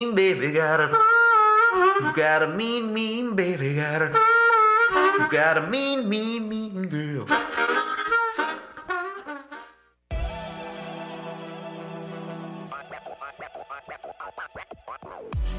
baby, got a, you got a mean, mean baby, got a, you got a mean, mean, mean girl.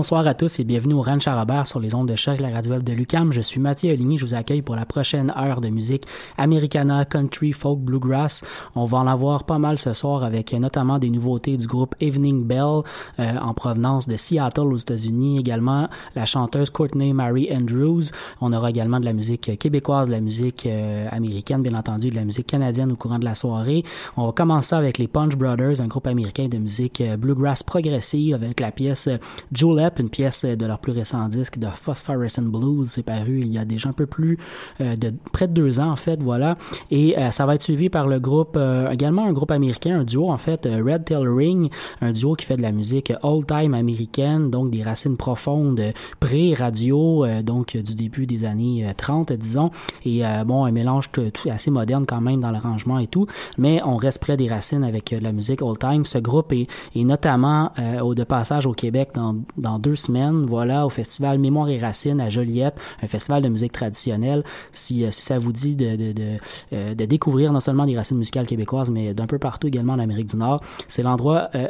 Bonsoir à tous et bienvenue au Ranch à Robert sur les ondes de choc, la radio web de Lucam. Je suis Mathieu Oligny, je vous accueille pour la prochaine heure de musique Americana, Country, Folk, Bluegrass. On va en avoir pas mal ce soir avec notamment des nouveautés du groupe Evening Bell euh, en provenance de Seattle aux États-Unis. Également la chanteuse Courtney Mary Andrews. On aura également de la musique québécoise, de la musique euh, américaine, bien entendu, de la musique canadienne au courant de la soirée. On va commencer avec les Punch Brothers, un groupe américain de musique euh, bluegrass progressive avec la pièce Julep, une pièce de leur plus récent disque de Phosphorescent Blues. C'est paru il y a déjà un peu plus euh, de près de deux ans en fait, voilà. Et euh, ça va être suivi par le groupe, euh, également un groupe américain, un duo en fait, Red Tail Ring, un duo qui fait de la musique old time américaine, donc des racines profondes pré-radio, donc du début des années 30 disons. Et bon, un mélange tout, assez moderne quand même dans l'arrangement et tout, mais on reste près des racines avec la musique old time. Ce groupe est, est notamment au de passage au Québec dans, dans deux semaines, voilà, au festival Mémoire et Racines à Joliette, un festival de musique traditionnelle. Si, si ça vous dit de, de, de, de, découvrir non seulement des racines musicales québécoises, mais d'un peu partout également en Amérique du Nord, c'est l'endroit euh,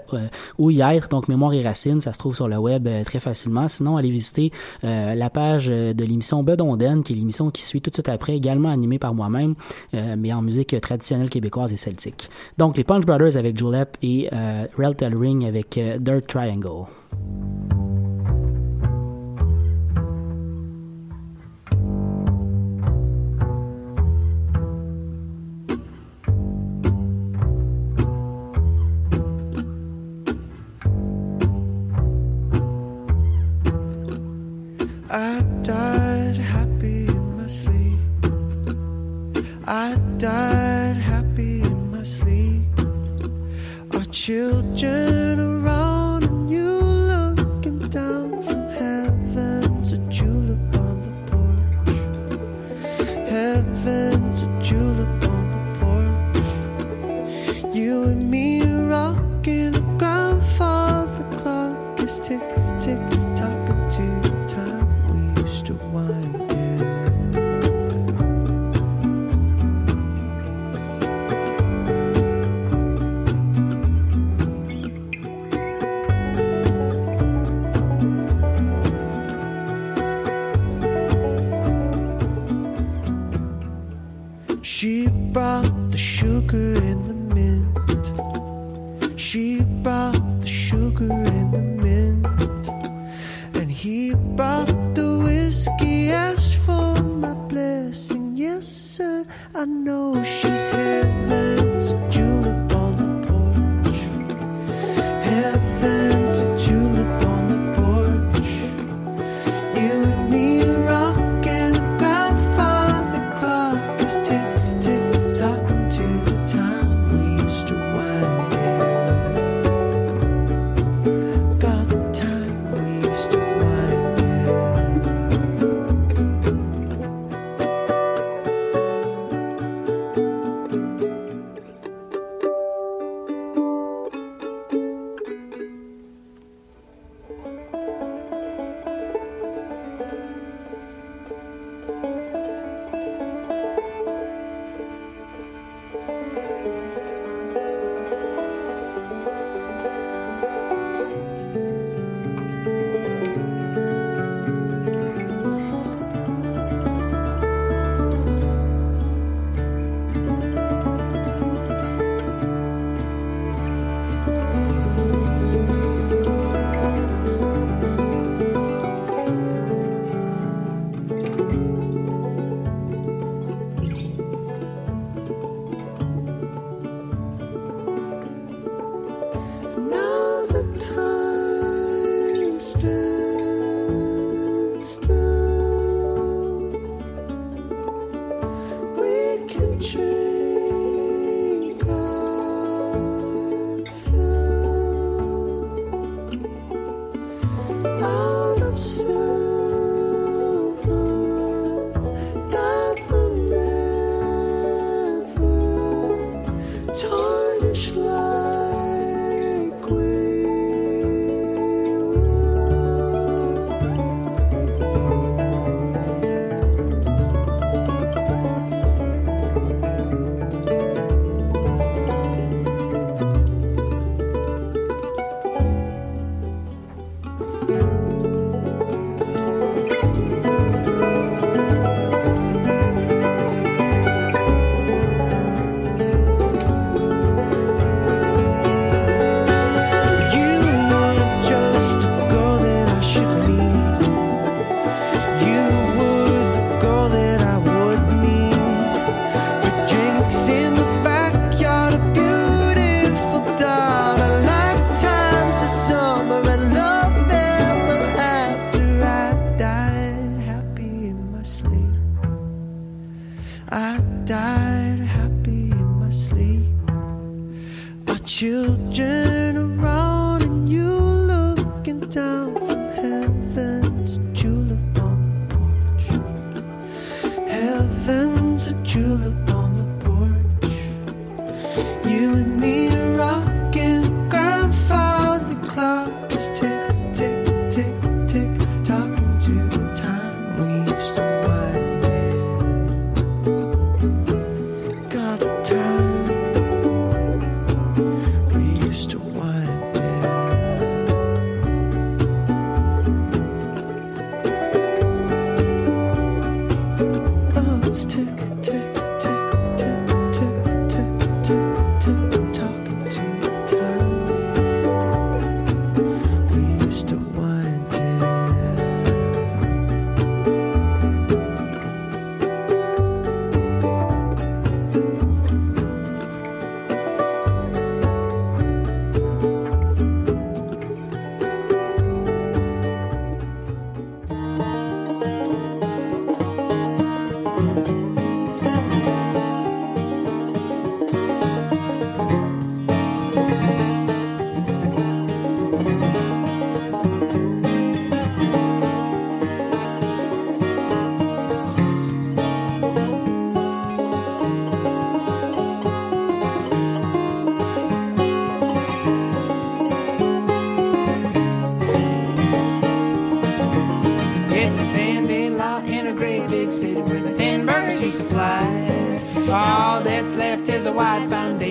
où y être. Donc Mémoire et Racines, ça se trouve sur le web euh, très facilement. Sinon, allez visiter euh, la page de l'émission Bedonden, qui est l'émission qui suit tout de suite après, également animée par moi-même, mais en musique traditionnelle québécoise et celtique. Donc les Punch Brothers avec Julep et euh, Rel Ring avec Dirt Triangle.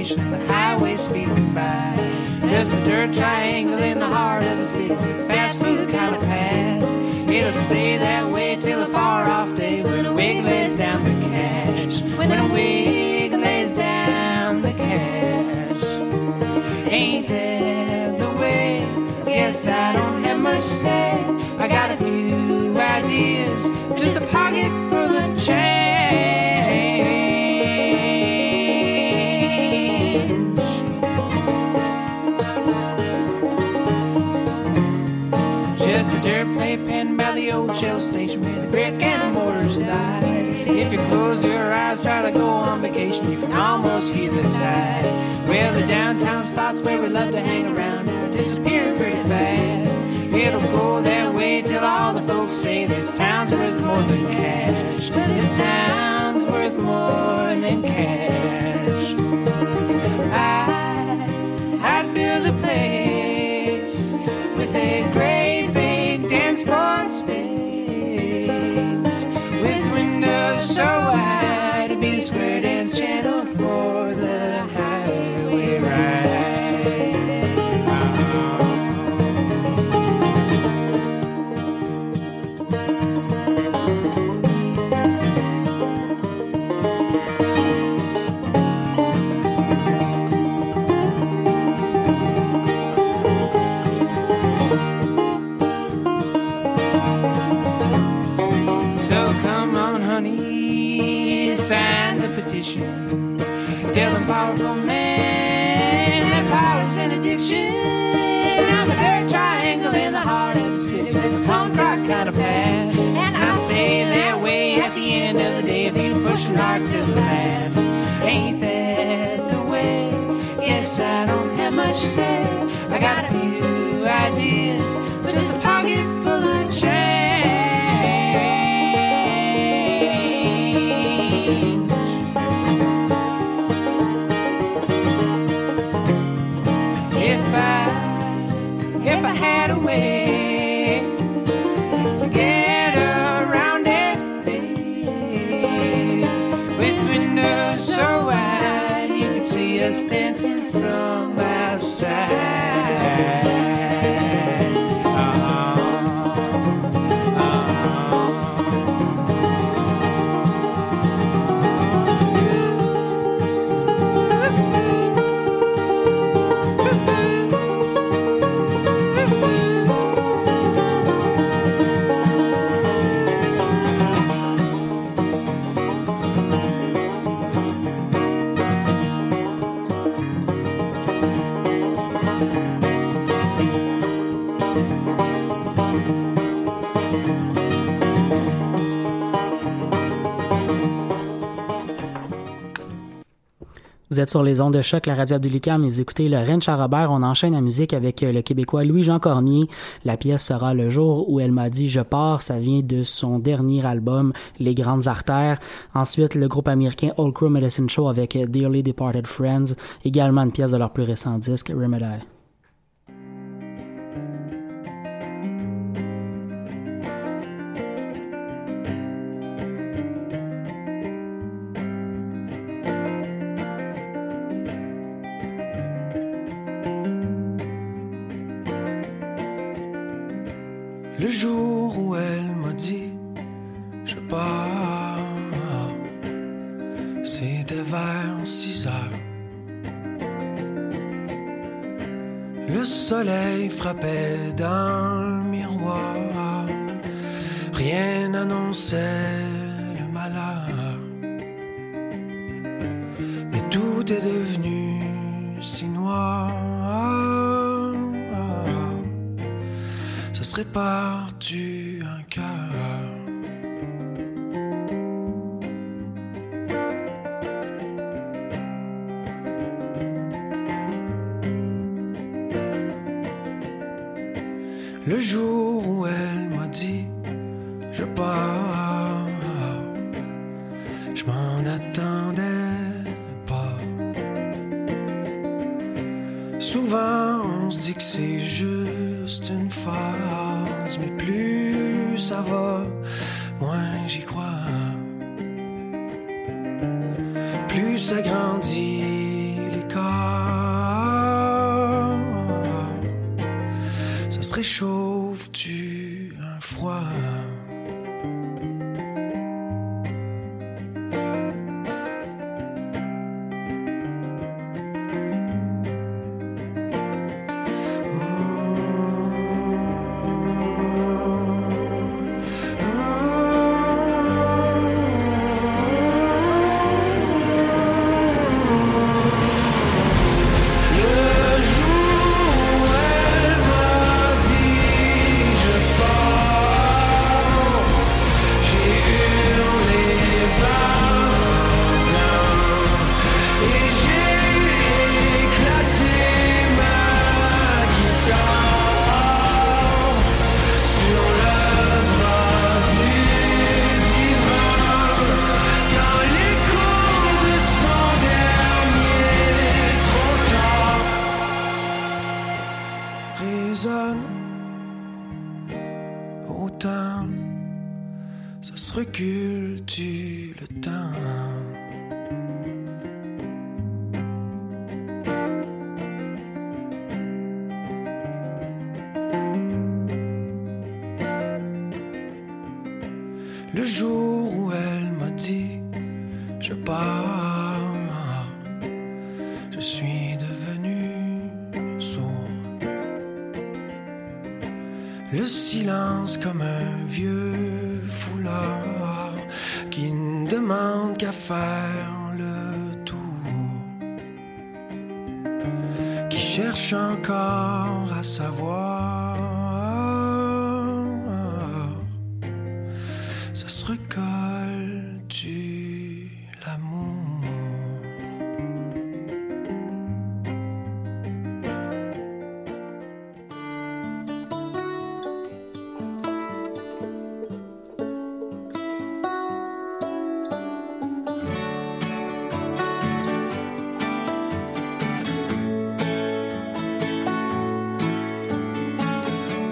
station, the highway speeding by. Just a dirt triangle in the heart of a city with a fast food kind of pass. It'll stay that way till a far off day when a wig lays down the cash. When a wig lays down the cash. Ain't that the way? Yes, I don't have much say. I got a close your eyes, try to go on vacation, you can almost hear the tide. Well, the downtown spots where we love to hang around are disappearing pretty fast. It'll go that way till all the folks say this town's worth more than cash. This town's worth more than cash. So come on, honey, sign the petition. Tell them powerful man that power's an addiction. I'm a dirt triangle in the heart of the city with a punk rock kind of past. And I'll stay that way at the end of the day if you pushing hard to the last. Ain't that the way? Yes, I don't have much to say. I got a few ideas, Vous êtes sur les ondes de choc, la radio Abdelicam, et vous écoutez le Rennes Charrobert. On enchaîne la musique avec euh, le Québécois Louis-Jean Cormier. La pièce sera le jour où elle m'a dit je pars. Ça vient de son dernier album, Les Grandes Artères. Ensuite, le groupe américain Old Crow Medicine Show avec euh, Dearly Departed Friends. Également une pièce de leur plus récent disque, Remedy.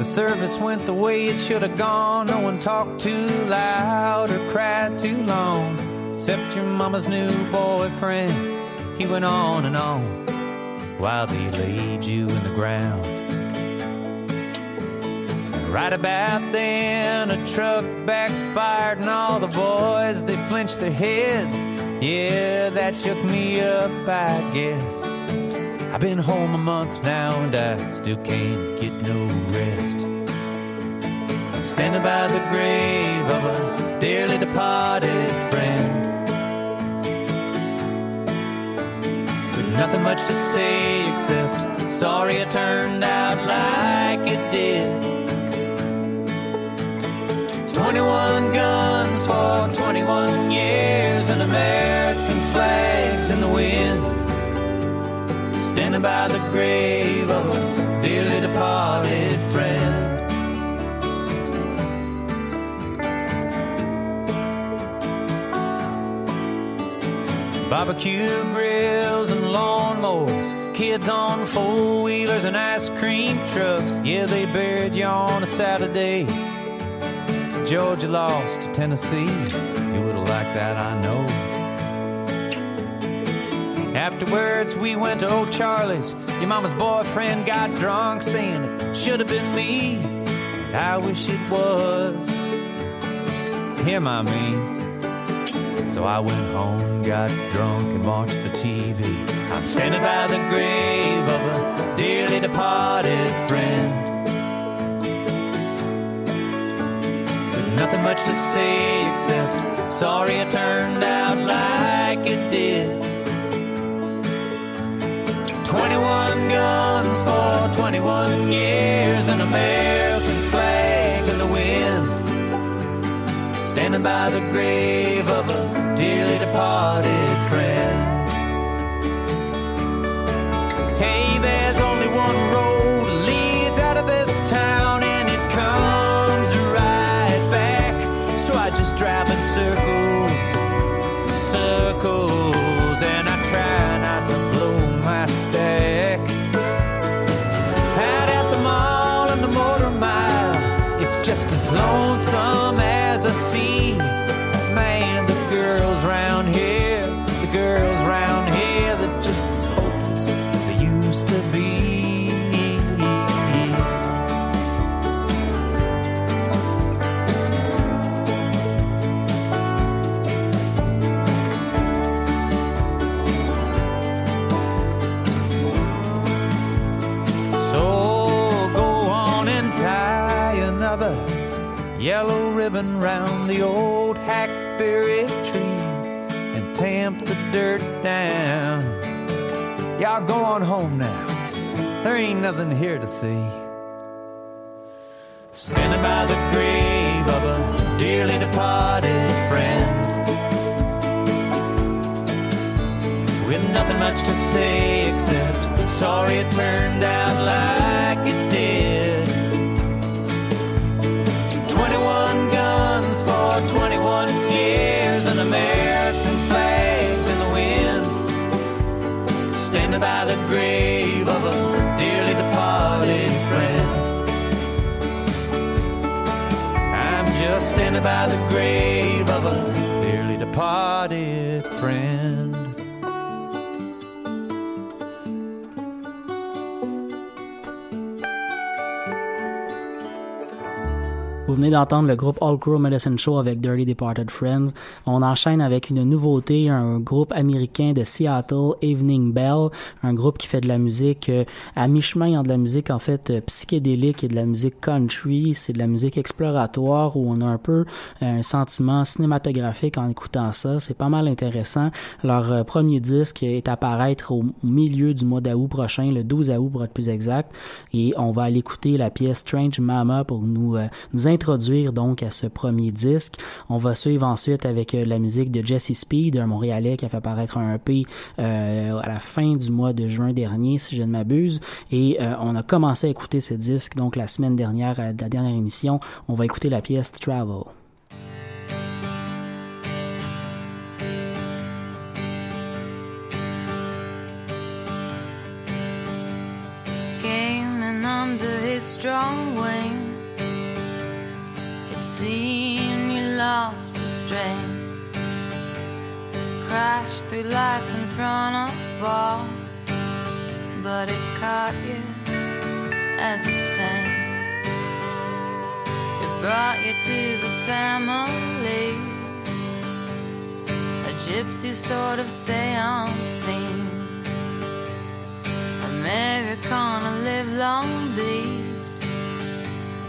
Service went the way it should have gone. No one talked too loud or cried too long. Except your mama's new boyfriend. He went on and on while they laid you in the ground. And Right about then, a truck backfired, and all the boys they flinched their heads. Yeah, that shook me up, I guess. I've been home a month now and I still can't get no rest. Standing by the grave of a dearly departed friend. With nothing much to say except sorry it turned out like it did. 21 guns for 21 years and American flags in the wind standing by the grave of a dearly departed friend. Barbecue grills and lawnmowers, kids on four wheelers and ice cream trucks. Yeah, they buried you on a Saturday. Georgia lost to Tennessee. You would have liked that, I know. Afterwards, we went to Old Charlie's. Your mama's boyfriend got drunk, saying it should have been me. I wish it was him, I mean. So I went home, got drunk, and watched the TV. I'm standing by the grave of a dearly departed friend. With nothing much to say except sorry it turned out like it did. 21 guns for 21 years and American flags in the wind. Standing by the grave dearly departed friend. Ribbon round the old hackberry tree and tamp the dirt down. Y'all go on home now. There ain't nothing here to see. Standing by the grave of a dearly departed friend. With nothing much to say except sorry it turned out by the grave of a dearly departed friend. Venez d'entendre le groupe All Crow Medicine Show avec Dirty Departed Friends. On enchaîne avec une nouveauté, un groupe américain de Seattle, Evening Bell, un groupe qui fait de la musique euh, à mi-chemin entre de la musique en fait euh, psychédélique et de la musique country. C'est de la musique exploratoire où on a un peu euh, un sentiment cinématographique en écoutant ça. C'est pas mal intéressant. Leur premier disque est à paraître au, milieu du mois d'août prochain, le 12 août pour être plus exact. Et on va aller écouter la pièce Strange Mama pour nous, nous introduire donc à ce premier disque. On va suivre ensuite avec euh, la musique de Jesse Speed, un Montréalais qui a fait apparaître un EP euh, à la fin du mois de juin dernier, si je ne m'abuse. Et euh, on a commencé à écouter ce disque donc la semaine dernière, à la dernière émission. On va écouter la pièce Travel. Seen you lost the strength to crash through life in front of all, but it caught you as you sang. It brought you to the family, a gypsy sort of seance scene. Americana live long beach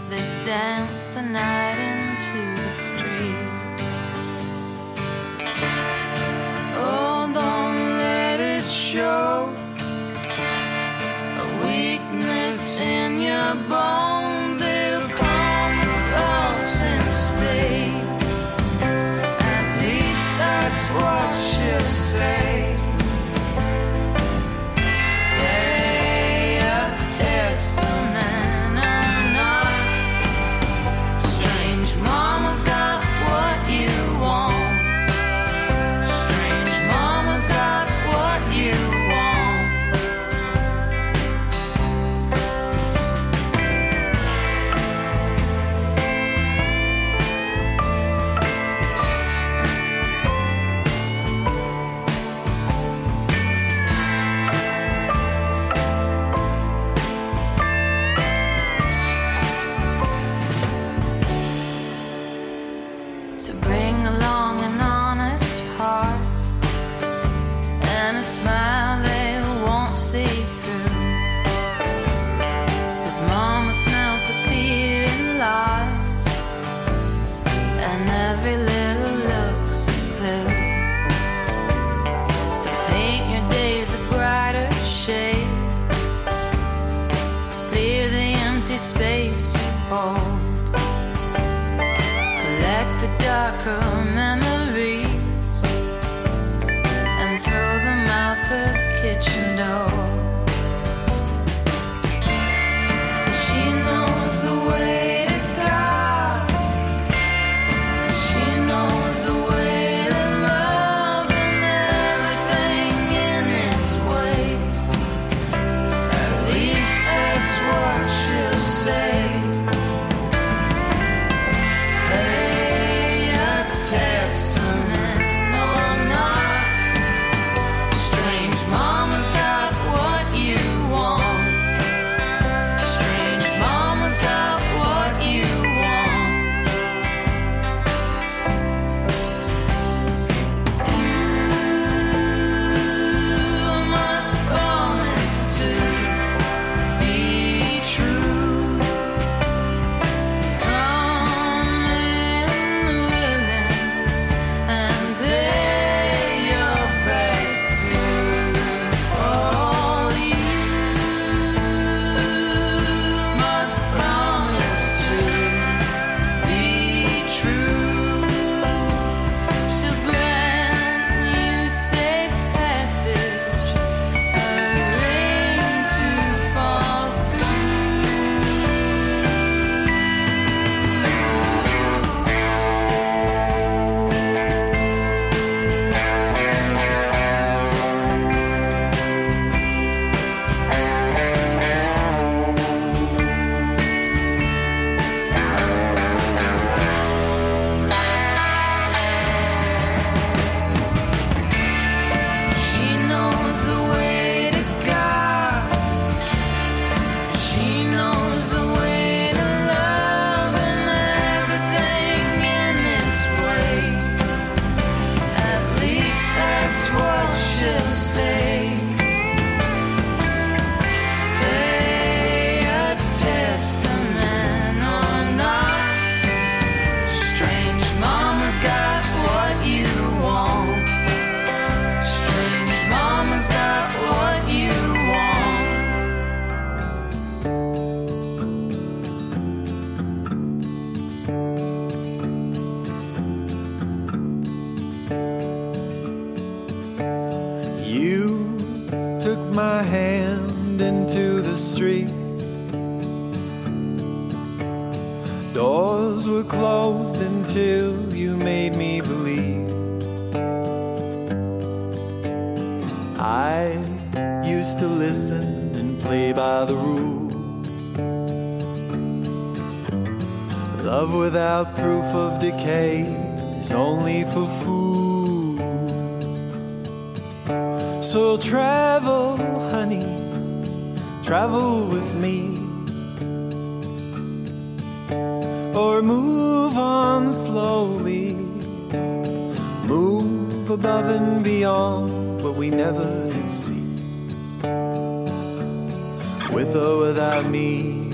they dance the night into closed until you made me believe. I used to listen and play by the rules. Love without proof of decay is only for fools. So travel, honey, travel with me. Or move on slowly, move above and beyond what we never did see. With or without me,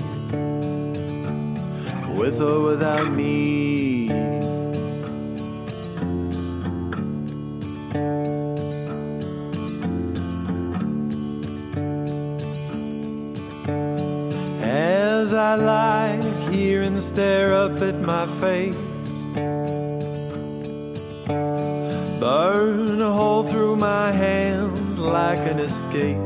with or without me. Stare up at my face, burn a hole through my hands like an escape.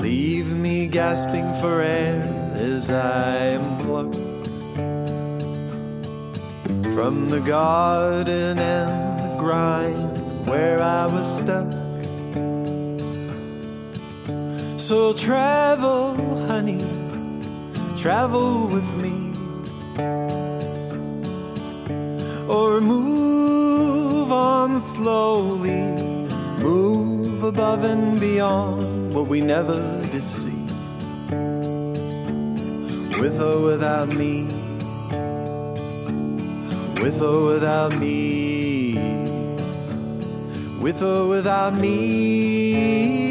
Leave me gasping for air as I am plucked from the garden and the grind where I was stuck. So travel, honey, travel with me. Or move on slowly, move above and beyond what we never did see. With or without me, with or without me, with or without me.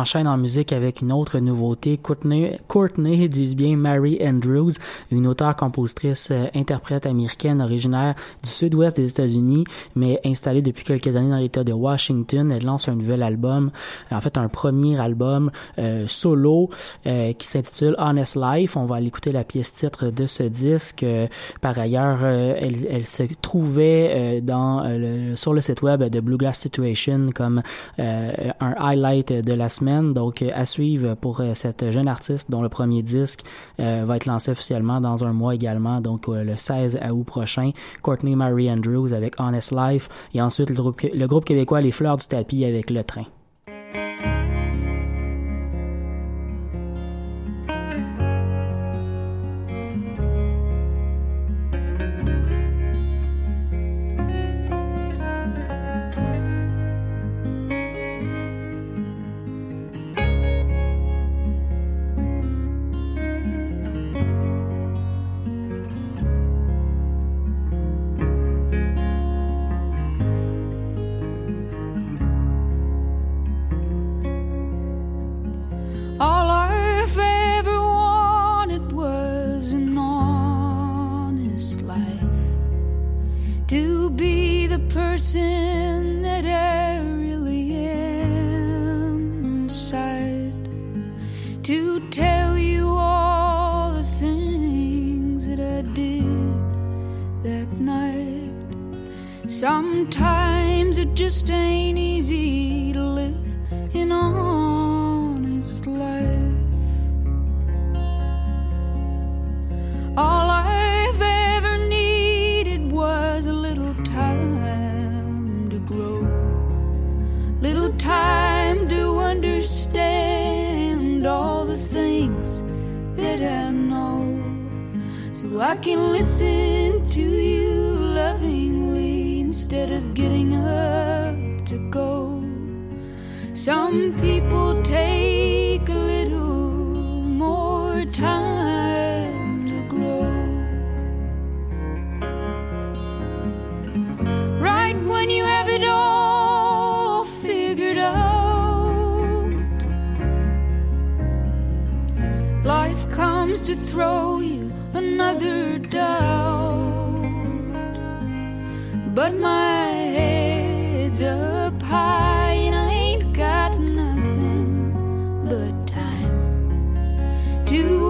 Enchaîne en musique avec une autre nouveauté. Courtney, Courtney dis bien Mary Andrews, une auteure-compositrice euh, interprète américaine originaire du sud-ouest des États-Unis, mais installée depuis quelques années dans l'État de Washington. Elle lance un nouvel album, en fait un premier album euh, solo euh, qui s'intitule Honest Life. On va aller écouter la pièce titre de ce disque. Euh, par ailleurs, euh, elle, elle, se trouvait euh, dans le, sur le site web de Bluegrass Situation comme un highlight de la semaine. Donc, à suivre pour cette jeune artiste dont le premier disque euh, va être lancé officiellement dans un mois également, donc euh, le 16 août prochain. Courtney Mary Andrews avec Honest Life et ensuite le groupe québécois Les Fleurs du Tapis avec Le Train. Time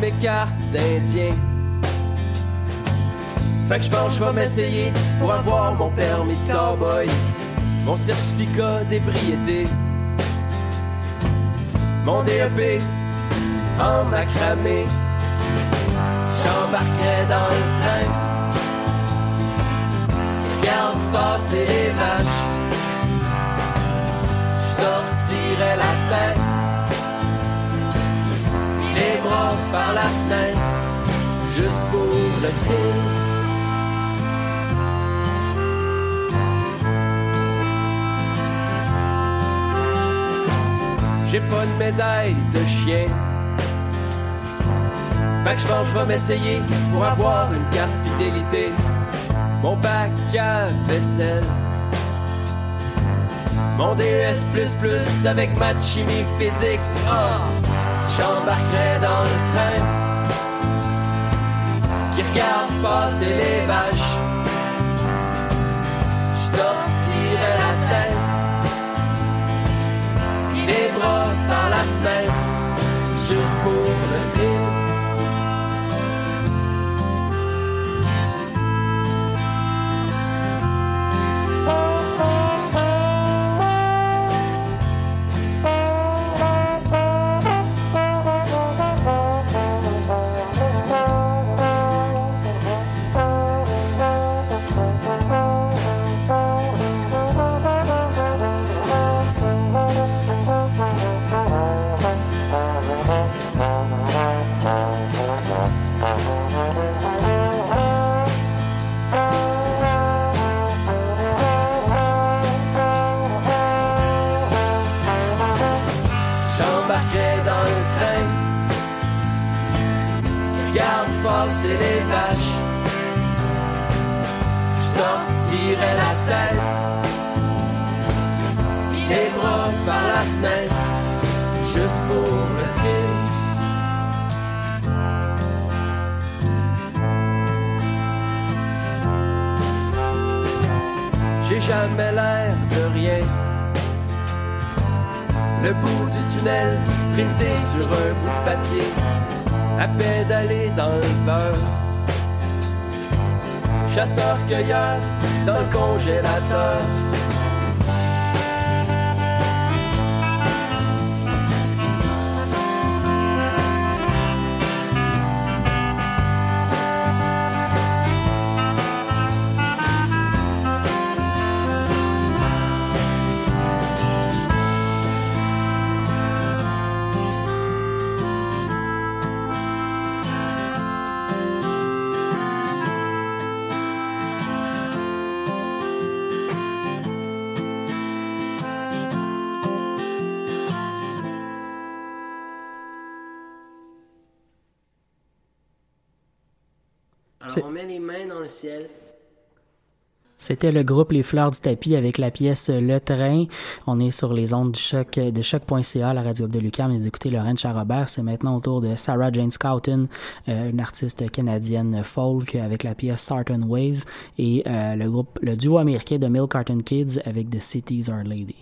mes cartes d'Indien. Fait que je pense je vais m'essayer pour avoir mon permis de cowboy, mon certificat d'ébriété, mon DEP en macramé. J'embarquerai dans le train qui regarde passer les vaches. Je sortirai la tête les bras par la fenêtre, juste pour le thrill. J'ai pas de médaille de chien. Fait que je pense je vais m'essayer pour avoir une carte fidélité. Mon bac à vaisselle. Mon DES avec ma chimie physique. Ah! J'embarquerai dans le train qui regarde passer les vaches. Je sortirai la tête, les bras par la fenêtre, juste pour le thrill. Alors, on met les mains dans le ciel. C'était le groupe Les Fleurs du Tapis avec la pièce Le Train. On est sur les ondes du choc, de choc.ca, la radio de Lucam. Vous écoutez Lorraine Charrobert. C'est maintenant au tour de Sarah Jane Scouten, euh, une artiste canadienne folk avec la pièce Certain Ways et euh, le groupe, le duo américain de Mill Carton Kids avec The Cities Our Lady.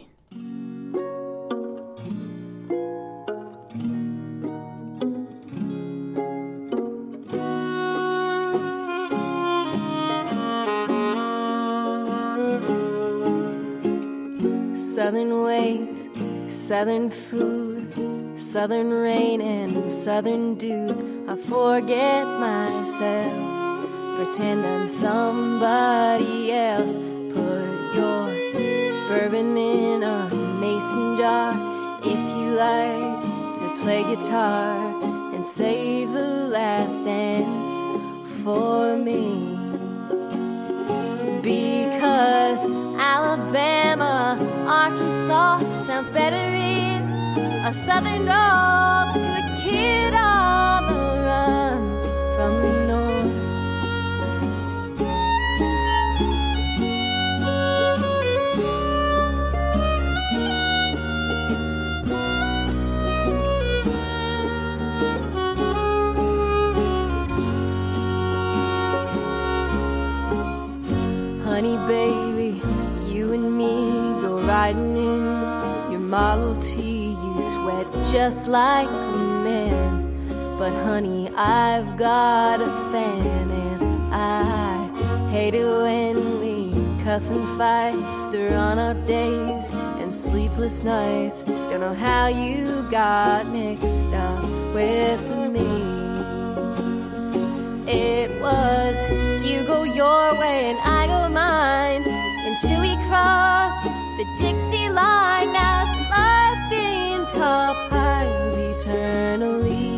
Southern ways, southern food, southern rain and southern dudes. I forget myself, pretend I'm somebody else. Put your bourbon in a mason jar if you like to play guitar and save the last dance for me because Alabama, Arkansas sounds better in a southern roll to a kid your Model T. You sweat just like a man. But, honey, I've got a fan, and I hate it when we cuss and fight during our days and sleepless nights. Don't know how you got mixed up with me. It was you go your way and I go mine until we cross the Dixie line. Now it's life in tall pines eternally.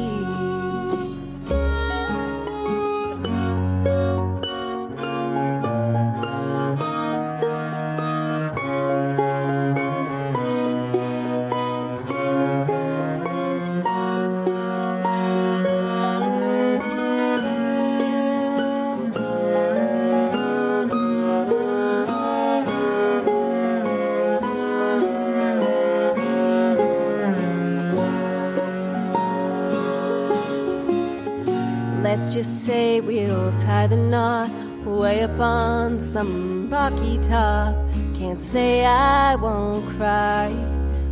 Say we'll tie the knot way up on some rocky top. Can't say I won't cry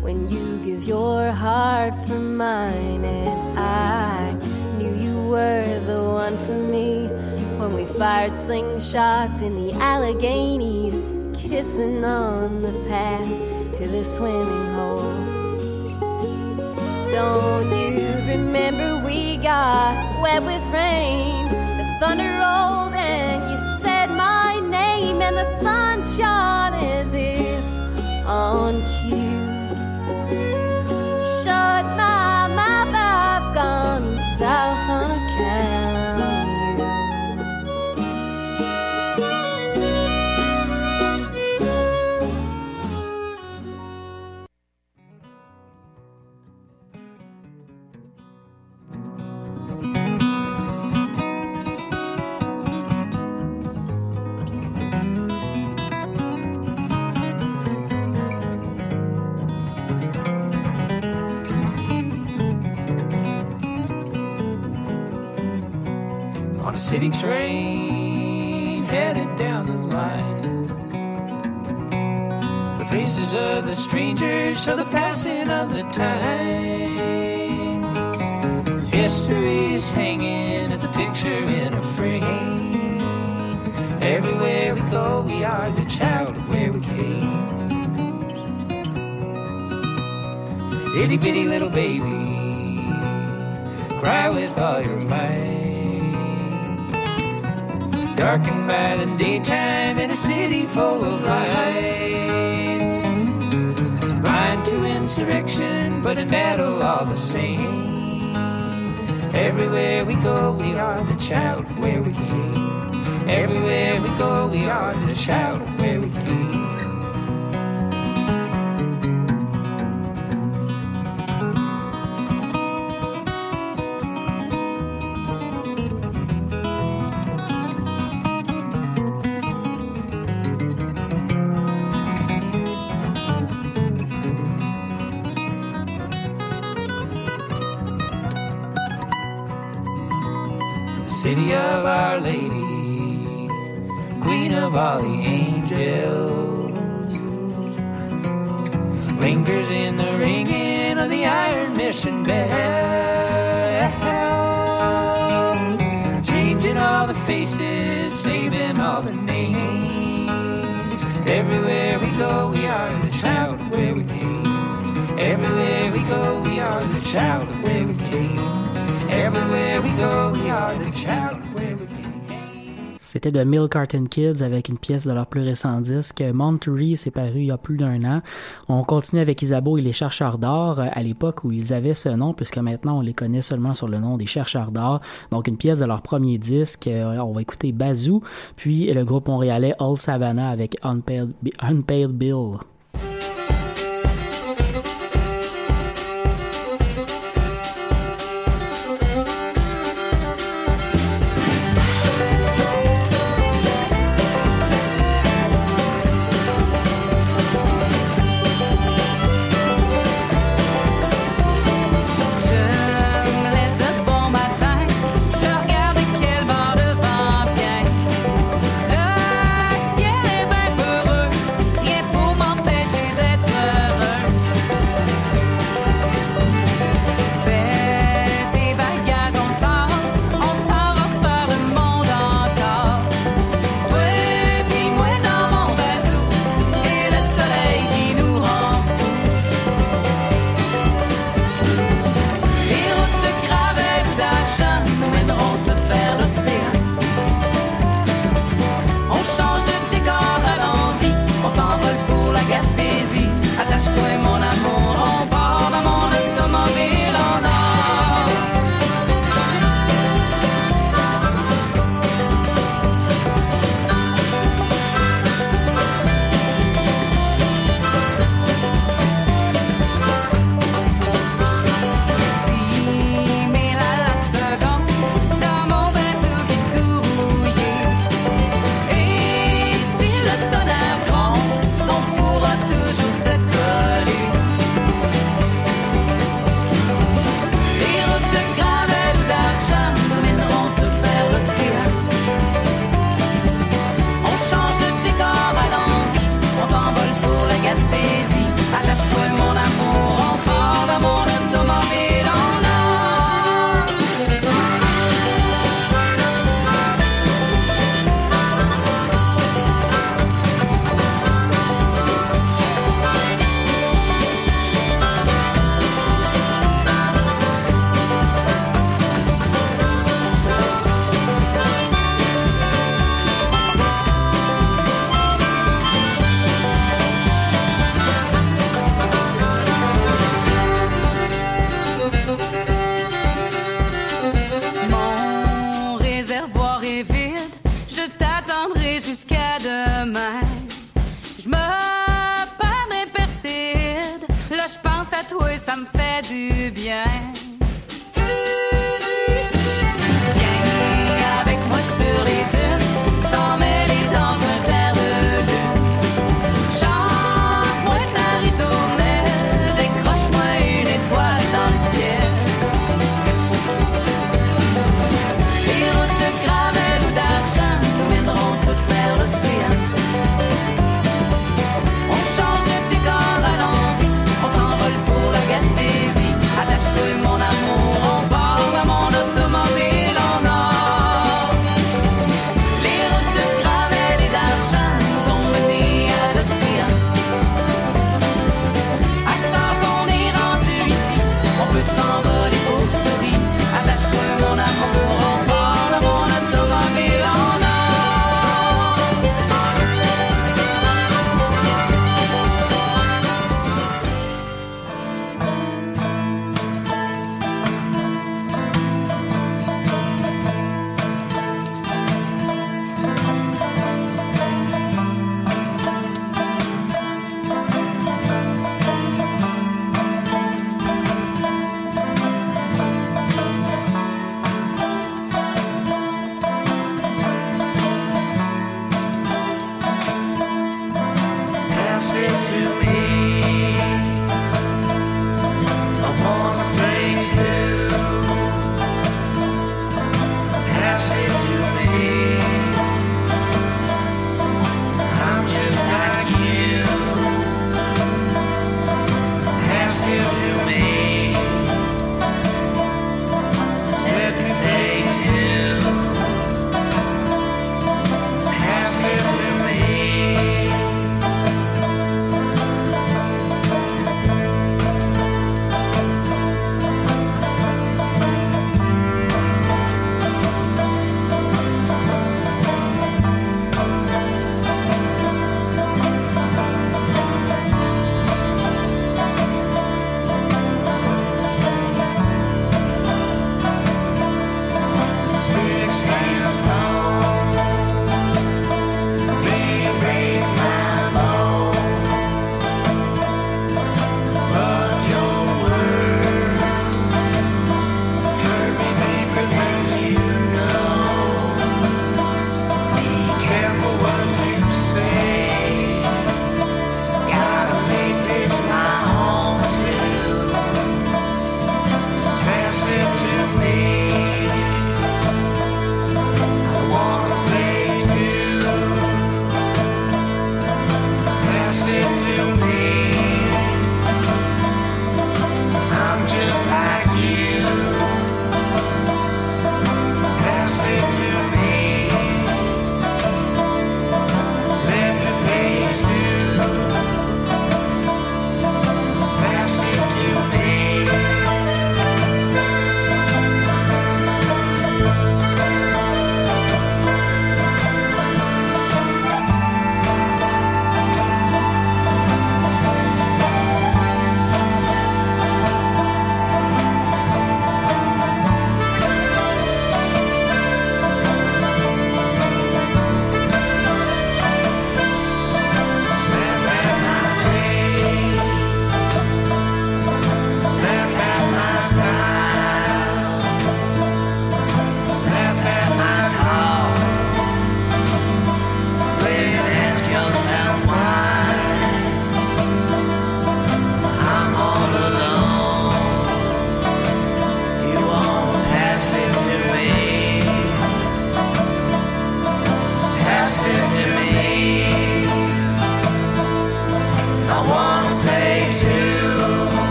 when you give your heart for mine. And I knew you were the one for me when we fired slingshots in the Alleghenies, kissing on the path to the swimming hole. Don't you we got wet with rain? The thunder rolled and you said my name, and the sun shone as if on cue. The time. History's hanging as a picture in a frame. Everywhere we go, we are the child of where we came. Itty bitty little baby, cry with all your might. Darkened by the daytime in a city full of lights. But in battle all the same. Everywhere we go, we are the child where we came. Everywhere we go, we are the child lingers in the ringing of the Iron Mission bells, changing all the faces, saving all the names. Everywhere we go, we are the child of where we came. Everywhere we go, we are the child of where we came. Everywhere we go, we are the child C'était de Mill Carton Kids avec une pièce de leur plus récent disque. Monterey s'est paru il y a plus d'un an. On continue avec Isabeau et les chercheurs d'or euh, à l'époque où ils avaient ce nom puisque maintenant on les connaît seulement sur le nom des chercheurs d'or. Donc une pièce de leur premier disque. Euh, On va écouter Bazoo puis le groupe montréalais Old Savannah avec Unpaid, Unpaid Bill.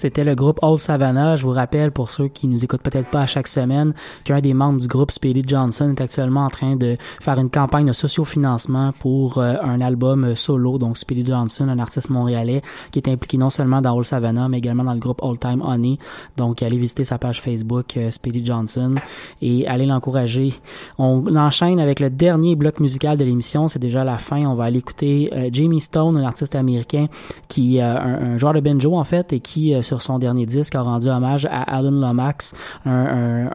C'était le groupe Old Savannah. Je vous rappelle, pour ceux qui nous écoutent peut-être pas à chaque semaine, qu'un des membres du groupe, Speedy Johnson, est actuellement en train de faire une campagne de sociofinancement pour euh, un album euh, solo. Donc, Speedy Johnson, un artiste montréalais qui est impliqué non seulement dans Old Savannah, mais également dans le groupe Old Time Honey. Donc, allez visiter sa page Facebook, euh, Speedy Johnson, et allez l'encourager. On enchaîne avec le dernier bloc musical de l'émission. C'est déjà la fin. On va aller écouter euh, Jamie Stone, un artiste américain qui est un, un joueur de banjo, en fait, et qui, euh, sur son dernier disque, a rendu hommage à Alan Lomax, un,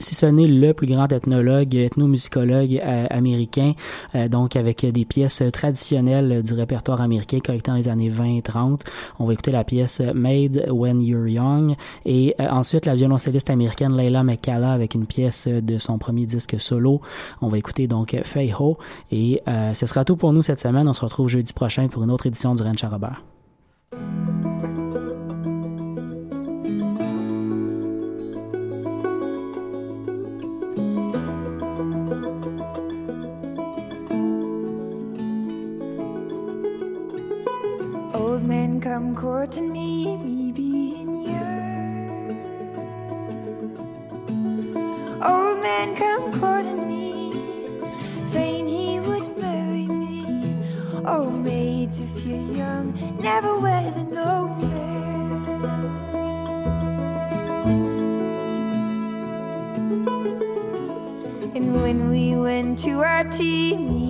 si ce n'est le plus grand ethnologue, ethnomusicologue euh, américain, euh, donc avec des pièces traditionnelles du répertoire américain collectées dans les années 20 et 30. On va écouter la pièce Made When You're Young et euh, ensuite la violoncelliste américaine Layla McCalla avec une pièce de son premier disque solo. On va écouter donc Fei Ho et ce sera tout pour nous cette semaine. On se retrouve jeudi prochain pour une autre édition du Ranch à Robert. Men come courting me, me being young. Old man come courting me, fain he would marry me. Oh, maids, if you're young, never wed an old man. And when we went to our tea,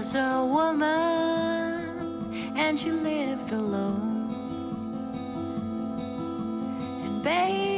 was a woman and she lived alone. And baby